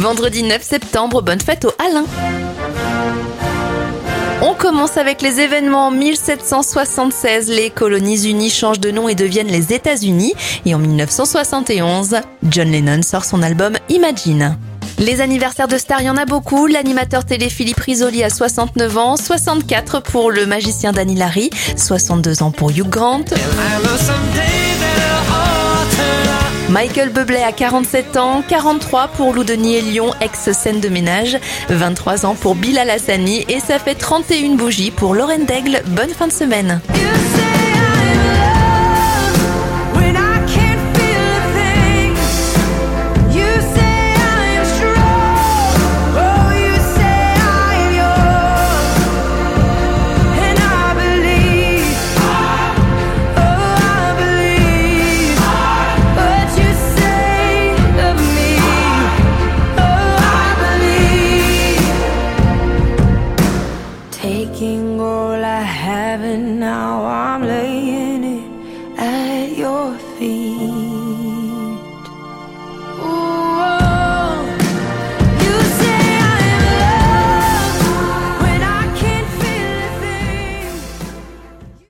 Vendredi 9 septembre, bonne fête au Alain. On commence avec les événements. En 1776, les colonies unies changent de nom et deviennent les États-Unis. Et en 1971, John Lennon sort son album Imagine. Les anniversaires de stars, il y en a beaucoup. L'animateur télé Philippe Risoli a 69 ans, 64 pour le magicien Danny Larry, 62 ans pour Hugh Grant. Michael Bublé a 47 ans, 43 pour Lou Denis Lyon, ex-scène de ménage, 23 ans pour Bilal Hassani et ça fait 31 bougies pour Lauren Daigle. Bonne fin de semaine. Taking all I have and now I'm laying it at your feet.